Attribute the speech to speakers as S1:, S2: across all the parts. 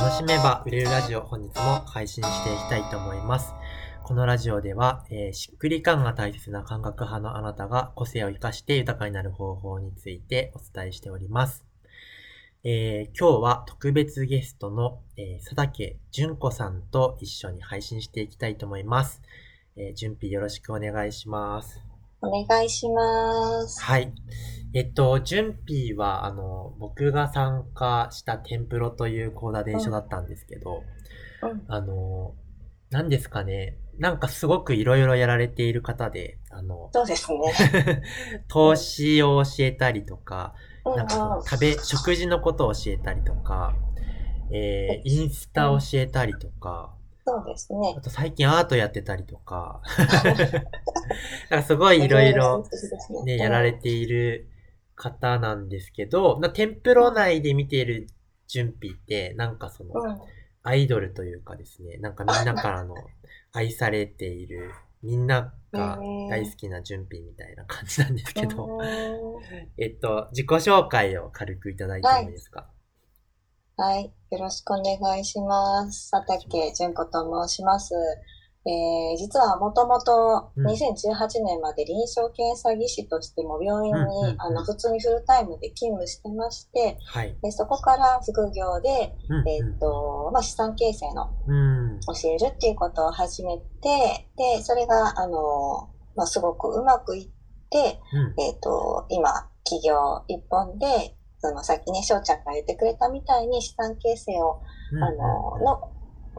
S1: 楽しめば売れるラジオ本日も配信していきたいと思います。このラジオでは、えーしっくり感が大切な感覚派のあなたが個性を生かして豊かになる方法についてお伝えしております。えー今日は特別ゲストの、えー佐竹純子さんと一緒に配信していきたいと思います。えー、準備よろしくお願いします。
S2: お願いします。
S1: はい。えっと、準備は、あの、僕が参加したテンプロという講座伝書だったんですけど、
S2: うん
S1: あの、何ですかね。なんかすごくいろいろやられている方で、あの、
S2: そうですね。
S1: 投資を教えたりとか、
S2: うん
S1: なんか食べ、食事のことを教えたりとか、えー、インスタ教えたりとか、
S2: そうですね
S1: あ。と最近アートやってたりとか、なんかすごいいろいろね、やられている方なんですけど、なテンプロ内で見ている準備って、なんかその、
S2: うん。
S1: アイドルというかですね、なんかみんなからの 愛されている、みんなが大好きな準備みたいな感じなんですけど、
S2: うん
S1: えっと、自己紹介を軽くいただいてもいいですか、
S2: はい。よろしくお願いします。佐竹純子と申します。えー、実はもともと
S1: うん
S2: 2018年まで臨床検査技師としても病院
S1: うんうんうん
S2: にあの普通にフルタイムで勤務してまして、
S1: はい。
S2: でそこから副業で、
S1: うん
S2: えっ、と、まあ、資産形成の
S1: うん。
S2: 教えるっていうことを始めて、で、それが、あの、まあ、すごくうまくいって、
S1: うん。
S2: えっ、と、今、企業一本で、そのさっきね、翔ちゃんが言ってくれたみたいに資産形成を、
S1: うん
S2: あの、の、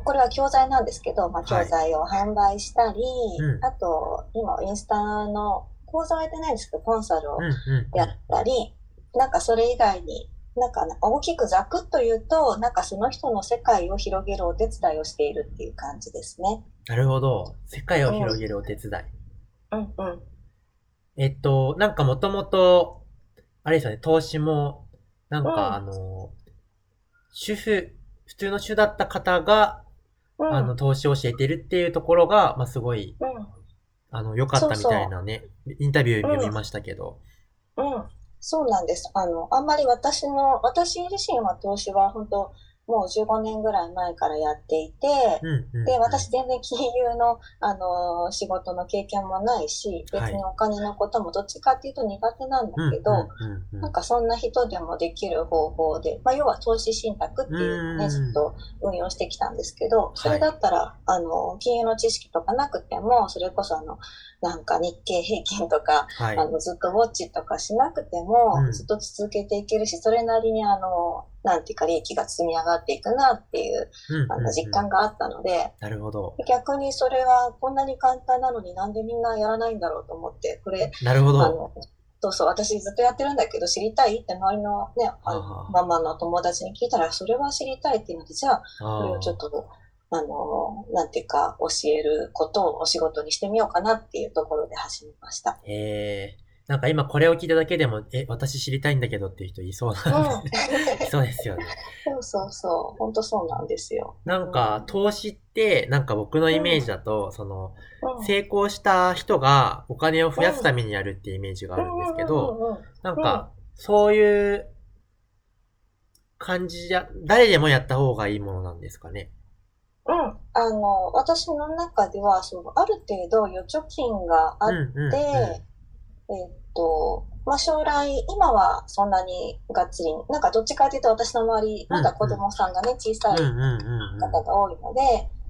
S2: これは教材なんですけど、まあ、
S1: はい
S2: 教材を販売したり、
S1: うん
S2: あと、今、インスタの講座はやってないんですけど、コンサルを
S1: うん。うん。
S2: やったり、なんかそれ以外に、なんか大きくざくっと言うと、なんかその人の世界を広げるお手伝いをしているっていう感じですね。
S1: なるほど。世界を広げるお手伝い。
S2: うんうん。
S1: えっと、なんかもともと、あれですよね、投資も、なん
S2: うん
S1: かあの、主婦、普通の主だった方が、
S2: うん、
S1: あの、投資を教えてるっていうところが、まあ、すごい、
S2: うん、
S1: あの、良かったみたいなね、インタビュー読みましたけど。
S2: うん。そうなんです。あの、あんまり私の、私自身は投資は本当もう15年ぐらい前からやっていて、
S1: うん、うん。
S2: で、私全然金融の、あの仕事の経験もないし、別にお金のこともどっちかっていうと苦手なんだ
S1: うん、
S2: けど、
S1: うん、うんうん
S2: なんかそんな人でもできる方法で、まあ、要は投資信託っていうのをね、
S1: うん
S2: ずっと運用してきたんですけど、それだったら、あの、金融の知識とかなくても、それこそあの、なんか日経平均とか、
S1: はい。
S2: あの、ずっとウォッチとかしなくても
S1: うん、
S2: ずっと続けていけるし、それなりにあの、なんていうか利益が積み上がっていくなっていう、あの、実感があったので、
S1: なるほど。
S2: 逆にそれはこんなに簡単なのになんでみんなやらないんだろうと思って、これ、
S1: なるほど。
S2: あの、そうそう、私ずっとやってるんだけど、知りたいって周りのね、ママの友達に聞いたら、それは知りたいっていうので、じゃあ、
S1: あ
S2: これをちょっと、あの、なんていうか、教えることをお仕事にしてみようかなっていうところで始めました。
S1: えー、なんか今これを聞いただけでも、え、私知りたいんだけどっていう人いそう
S2: うん
S1: なんで、そうですよね。
S2: そうそうそう、本当そうなんですよ。
S1: なんか、投資って、なんか僕のイメージだと、その、
S2: うん
S1: 成功した人がお金を増やすためにやるっていうイメージがあるんですけど、
S2: うんうんうん
S1: なんか、そういう感じじゃ、誰でもやった方がいいものなんですかね？
S2: うん、あの、私の中では、その、ある程度預貯金があっ
S1: うんうんうん。
S2: て、えっと、まあ、将来、今はそんなにがっつり、なんかどっちかというと私の周り、まだ子供さんがね、小さい。方が多いので、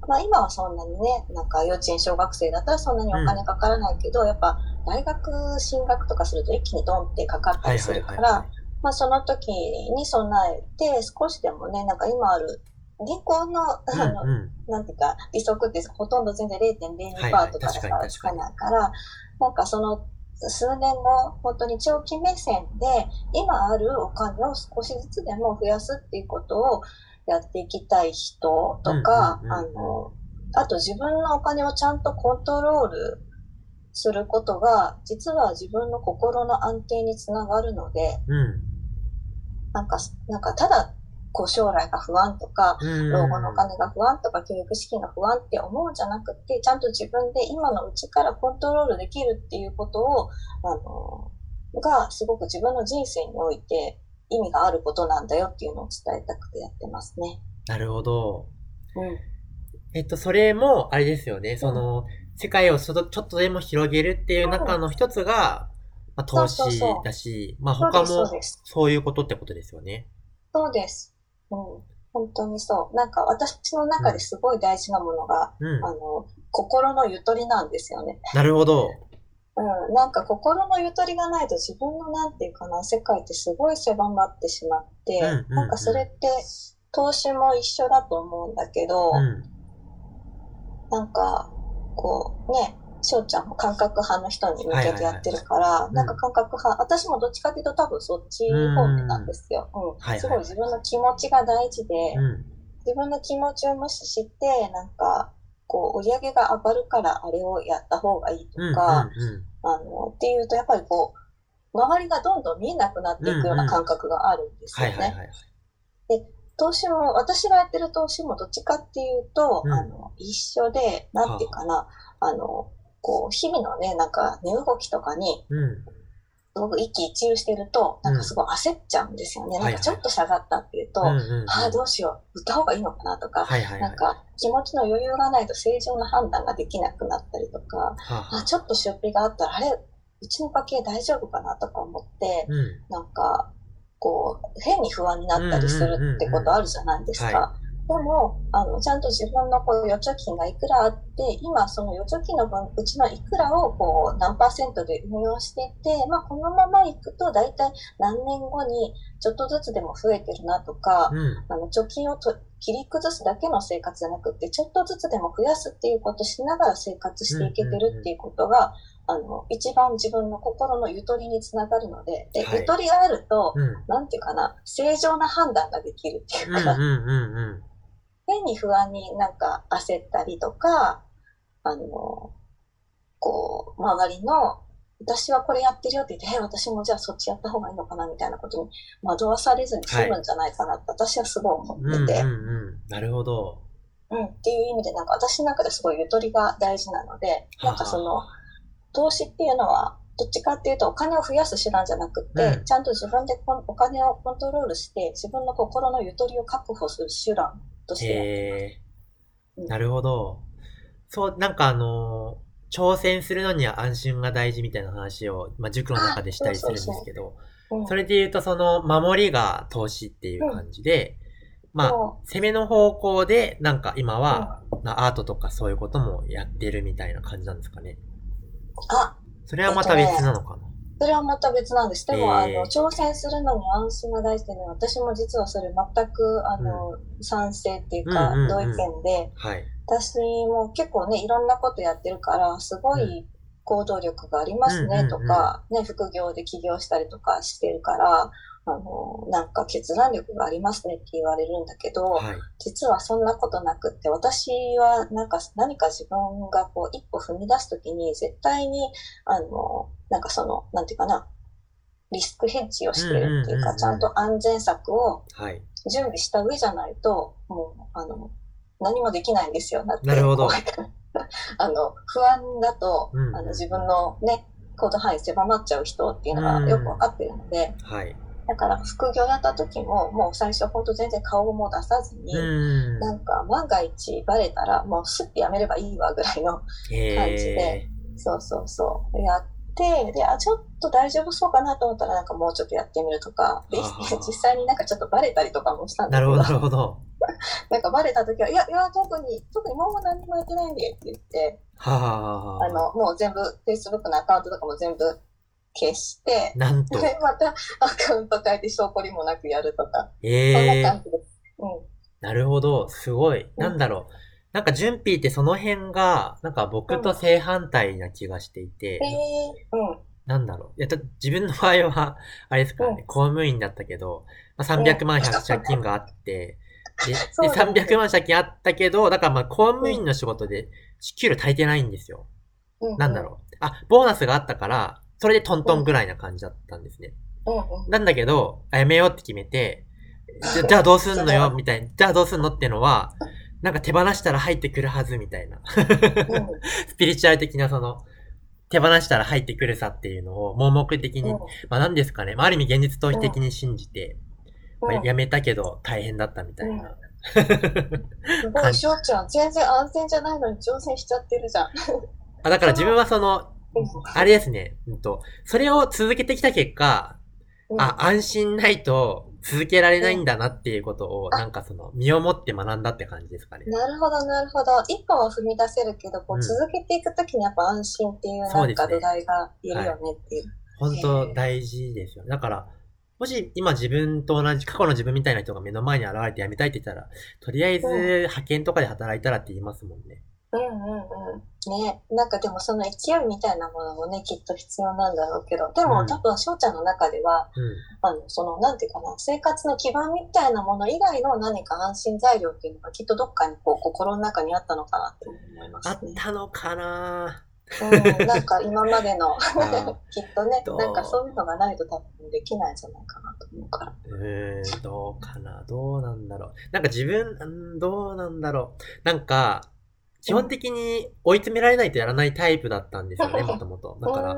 S2: まあ今はそんなにね、なんか幼稚園小学生だったらそんなにお金かからないけど、やっぱ大学進学とかすると一気にドンってかかった
S1: はい
S2: りするから、まあその時に備えて少しでもね、なんか今ある銀行の、あ
S1: い。
S2: の、
S1: うんうん。
S2: なんていうか、利息ってほとんど全然
S1: はい
S2: 0.02%
S1: はい
S2: とかし
S1: か
S2: つかないから、なんかその数年後、本当に長期目線で、今あるお金を少しずつでも増やすっていうことをやっていきたい人とか、
S1: うんうんうん
S2: あの、あと自分のお金をちゃんとコントロールすることが、実は自分の心の安定につながるので、
S1: うん。
S2: なんか、なんかただ、こう将来が不安とか、
S1: うん。
S2: 老後のお金が不安とか教育資金が不安って思うんじゃなくて、ちゃんと自分で今のうちからコントロールできるっていうことを、あの、がすごく自分の人生において意味があることなんだよっていうのを伝えたくてやってますね。
S1: なるほど。
S2: うん。
S1: えっと、それも、あれですよね。その、世界をちょっとちょっとでも広げるっていう中の一つが、まあ、投資
S2: そうそうそう
S1: だし、まあ
S2: そうです、そ
S1: 他も。そういうことってことですよね。
S2: そうです。うん。本当にそう。なんか私の中ですごい大事なものが、
S1: うん。
S2: あの、心のゆとりなんですよね。
S1: なるほど。
S2: うん。なんか心のゆとりがないと自分のなんていうかな、世界ってすごい狭まってしまって、
S1: うんうんうん
S2: なんかそれって投資も一緒だと思うんだけど、
S1: うん。
S2: なんか、こうね、翔ちゃんも感覚派の人に向けてやってるから、
S1: い
S2: なんか感覚派、私もどっちかっていうと多分そっち方面なんですよ。うん。すごい自分の気持ちが大事で、
S1: うん。
S2: 自分の気持ちを無視して、なんか、こう、売り上げが上がるからあれをやった方がいいと。か、
S1: うん
S2: あの、っていうと、やっぱりこう、周りがどんどん見えなくなっていくような感覚があるんですよね。
S1: はいはいはい。
S2: 投資も、私がやってる投資もどっちかっていうと、
S1: うん
S2: あの、一緒で、なんていうかな、あの、こう、日々のね、なんか、値動きとかに、
S1: うん。
S2: すごく一喜一憂してると、なんかすごい焦っちゃうんですよね。
S1: うん
S2: なんかちょっと下がったっていうと、
S1: うんうんうん。
S2: ああ、どうしよう、売った方がいいのかなとか、
S1: はいはいは。
S2: ないんか気持ちの余裕がないと正常な判断ができなくなったりとか、
S1: はあは
S2: あ
S1: あ
S2: ちょっと出費があったら、あれ、うちの家計大丈夫かなとか思って、
S1: うん。
S2: なんか、こう、変に不安になったりするってことあるじゃないです
S1: は
S2: か。でも、あの、ちゃんと自分のこう預貯金がいくらあって、今その預貯金の分、うちのいくらをこう何パーセントで運用していて、まあこのままいくと大体何年後にちょっとずつでも増えてるなとか、
S1: うん。
S2: あの貯金をと切り崩すだけの生活じゃなくて、ちょっとずつでも増やすっていうことをしながら生活していけてるっていうことが、あの、一番自分の心のゆとりにつながるので、で、
S1: はい
S2: ゆとりがあると、
S1: うん。
S2: なんていうかな、正常な判断ができるっていうか、
S1: うんうんうんうん。
S2: 変に不安になんか焦ったりとか、あの、こう、周りの、私はこれやってるよって言って、え、私もじゃあそっちやった方がいいのかなみたいなことに惑わされずに済むんじゃないかなって私はすごい思
S1: うんうん
S2: ってて、
S1: うん。なるほど。
S2: うん、っていう意味で、なんか私の中ですごいゆとりが大事なので、なんかその、投資っていうのは、どっちかっていうとお金を増やす手段じゃなくて、
S1: うん
S2: ちゃんと自分でお金をコントロールして、自分の心のゆとりを確保する手段として。
S1: え
S2: うん。
S1: なるほど。そう、なんかあのー挑戦するのには安心が大事みたいな話を、まあ、塾の中でしたりするんですけど、
S2: うん。
S1: それで言うとその守りが投資っていう感じで、まあ、
S2: そ
S1: 攻めの方向で、なんか今は、なアートとかそういうこともやってるみたいな感じなんですかね。
S2: あ、
S1: それはまた別なのかな。
S2: それはまた別なんです。でも、あの、挑戦するのに安心が大事でね、私も実はそれ全く、あの、賛成っていうか、同意見で、
S1: はい。
S2: 私も結構ね、いろんなことやってるから、すごい行動力がありますねとか、ね、副業で起業したりとかしてるから、あの、なんか決断力がありますねって言われるんだけど、
S1: はい。
S2: 実はそんなことなくって、私はなんか何か自分がこう一歩踏み出すときに絶対に、あの、なんかその、なんていうかな、リスクヘッジをしてるっていうか、ちゃんと安全策を
S1: はい。
S2: 準備した上じゃないと、もう、あの、何もできないんですよ。だって
S1: なるほど
S2: あの、不安だと、
S1: うん
S2: あの自分のね、行動範囲狭まっちゃう人っていうのがよくわかってるので、
S1: はい。
S2: だから副業やった時も、もう最初本当全然顔も出さずに、
S1: うん。
S2: なんか万が一バレたらもうスッてやめればいいわぐらいの、
S1: へ
S2: 感じでそうそうそう、やって、で、あ、ちょっと大丈夫そうかなと思ったらなんかもうちょっとやってみるとか、で実際になんかちょっとバレたりとかもしたんだけど、
S1: なるほど、なるほど。
S2: なんかバレた時は、いや、いや、特に、特にもう何もやってないんでって言って、
S1: はあ
S2: の、もう全部、Facebook のアカウントとかも全部消して、
S1: なんと。
S2: で、またアカウント変えて証拠りもなくやるとか、
S1: え
S2: そんな
S1: え
S2: 感じです。うん。
S1: なるほど。すごい。なんだろう。なんか、純ピーってその辺が、なんか僕と正反対な気がしていて、
S2: えー、うん。
S1: なんだろう。いや、だ自分の場合は、あれですからね、公務員だったけど、まあ、300万借金があって、で で、
S2: だね
S1: 300万借金あったけど、だからまあ公務員の仕事で、給料足りてないんですよ。
S2: うん。
S1: なんだろう。あ、ボーナスがあったから、それでトントンぐらいな感じだったんですね。なんだけど、あやめようって決めて、じゃあどうすんのよ みたいな。じゃあどうすんのってのは、なんか手放したら入ってくるはずみたいな。
S2: うん
S1: スピリチュアル的なその、手放したら入ってくるさっていうのを盲目的に、
S2: うん
S1: まあ何ですかね。まあある意味現実逃避的に信じて、まあ
S2: うん
S1: やめたけど大変だったみたいな
S2: すごい、しょうちゃん、全然安全じゃないのに挑戦しちゃってるじゃん。
S1: あ、だから自分はその、あれですね、うんと、それを続けてきた結果、
S2: うん
S1: あ、安心ないと続けられないんだなっていうことを、
S2: あ
S1: なんかその、身をもって学んだって感じですかね。
S2: なるほど、なるほど。一歩は踏み出せるけど、こ
S1: うん
S2: う続けていくときにやっぱ安心っていうなんか土台がいるよねっていう。
S1: 本当大事ですよね。だから、もし今自分と同じ過去の自分みたいな人が目の前に現れて辞めたいって言ったら、とりあえず
S2: うん
S1: 派遣とかで働いたらって言いますもんね。
S2: うんうんうん。ね。なんかでもその勢いみたいなものもね、きっと必要なんだろうけど、で
S1: うん
S2: も多分翔ちゃんの中では、
S1: うん。
S2: あの、その、なんていうかな、生活の基盤みたいなもの以外の何か安心材料っていうのがきっとどっかにこう心の中にあったのかなって思いま
S1: あっ
S2: すね。
S1: たのかな
S2: うん、なんか今までの きっとねなんかそういうのがないと多分できないんじゃないかなと思うから。
S1: うーん、どうかなどうなんだろう。なんか自分、うんどうなんだろう。なんか、基本的に追い詰められないとやらないタイプだったんですよね、もともと。だから、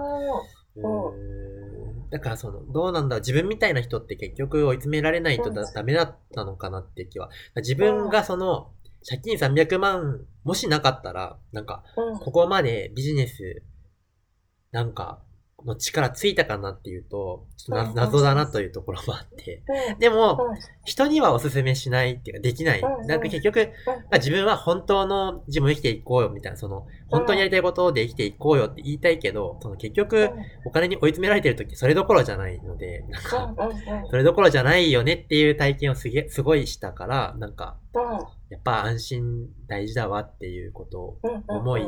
S1: だからその、どうなんだ。自分みたいな人って結局追い詰められないとだ
S2: うん
S1: ダメだったのかなって気は。自分がその、借金300万、もしなかったら、なんか、ここまでビジネス、なんか、の力ついたかなっていうと、ちょっと謎だなというところもあって。
S2: う。ん
S1: でも、
S2: うん
S1: 人にはおすすめしないっていうか、できない。なんか結局、まあ自分は本当の自分を生きていこうよみたいな、その、本当にやりたいことで生きていこうよって言いたいけど、その結局、お金に追い詰められてる時それどころじゃないので、なんか、それどころじゃないよねっていう体験をすげ、すごいしたから、なんか、
S2: うん。
S1: やっぱ安心大事だわっていうことを思い、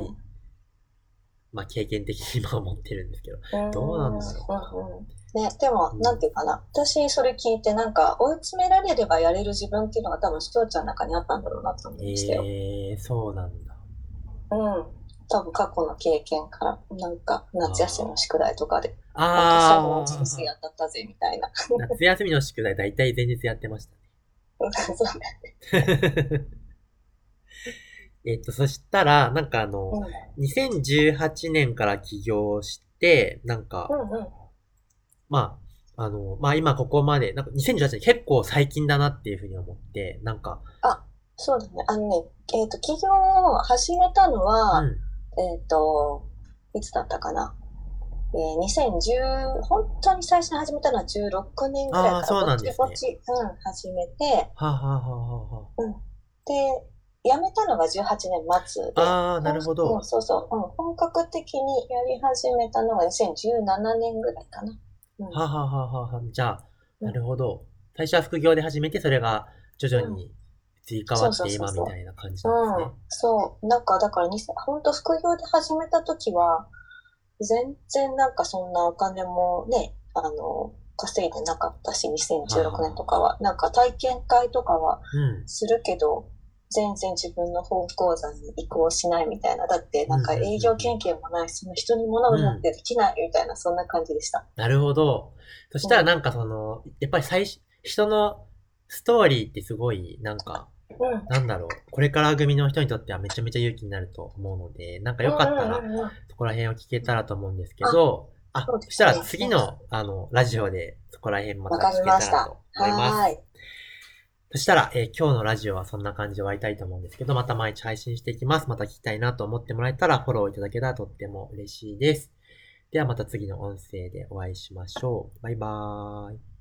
S1: まあ経験的に今思ってるんですけど。どうなんだろう
S2: うんうんね、でも
S1: う、ん
S2: なんていうかな。私、それ聞いて、なんか、追い詰められればやれる自分っていうのが多分、しょうちゃんの中にあったんだろうなと思いましたよ。
S1: えー、そうなんだ。
S2: うん。多分、過去の経験から、なんか、夏休みの宿題とかで、
S1: あ
S2: なんか最後の人生
S1: ー、
S2: 当たったぜ、みたいな。
S1: 夏休みの宿題大体前日やってましたね。
S2: そうね。
S1: えっと、そしたら、なんかあの、
S2: うん
S1: 2018年から起業して、なんか、
S2: うんうん。
S1: まあ、あの、まあ今ここまで、なんか2018年結構最近だなっていうふうに思って、なんか、
S2: そうだね。あのね、えっ、と、起業を始めたのは、
S1: うん。
S2: えっ、と、いつだったかな。えー、2010、本当に最初に始めたのは16年ぐらいから、
S1: あーそうなんですね
S2: ぼちぼち、うん、始めて、
S1: はあ、はあはあは
S2: で、辞めたのが18年末で。
S1: あはあ、なるほ
S2: う
S1: ど
S2: ん。そうそう、うん。本格的にやり始めたのが2017年ぐらいかな。うん
S1: はあ、はあはあはあはあ、じゃあ、
S2: うん
S1: なるほど。最初は副業で始めて、それが徐々に追加わって今みたいな感じなんですね。
S2: そう。なんか、だから、2000本当副業で始めた時は、全然なんかそんなお金もね、あの、稼いでなかったし、2016年とかは。なんか体験会とかは
S1: うん。
S2: するけど、全然自分の本講座に移行しないみたいな。だって、なんか営業経験もないし、その人に物を売るってできないみたいな、そんな感じでした。
S1: なるほど。そしたらなんかその、やっぱり最初、人のストーリーってすごい、なんか、
S2: うん。
S1: なんだろう、これから組の人にとってはめちゃめちゃ勇気になると思うので、なんかよかったら
S2: うん、うんうん
S1: そこら辺を聞けたらと思うんですけど、あ、そしたら次の、あの、ラジオでそこら辺また聞け
S2: りました
S1: たらと。思います。
S2: はーい。
S1: そしたら、えー今日のラジオはそんな感じで終わりたいと思うんですけど、また毎日配信していきます。また聞きたいなと思ってもらえたらフォローいただけたらとっても嬉しいです。ではまた次の音声でお会いしましょう。バイバーイ。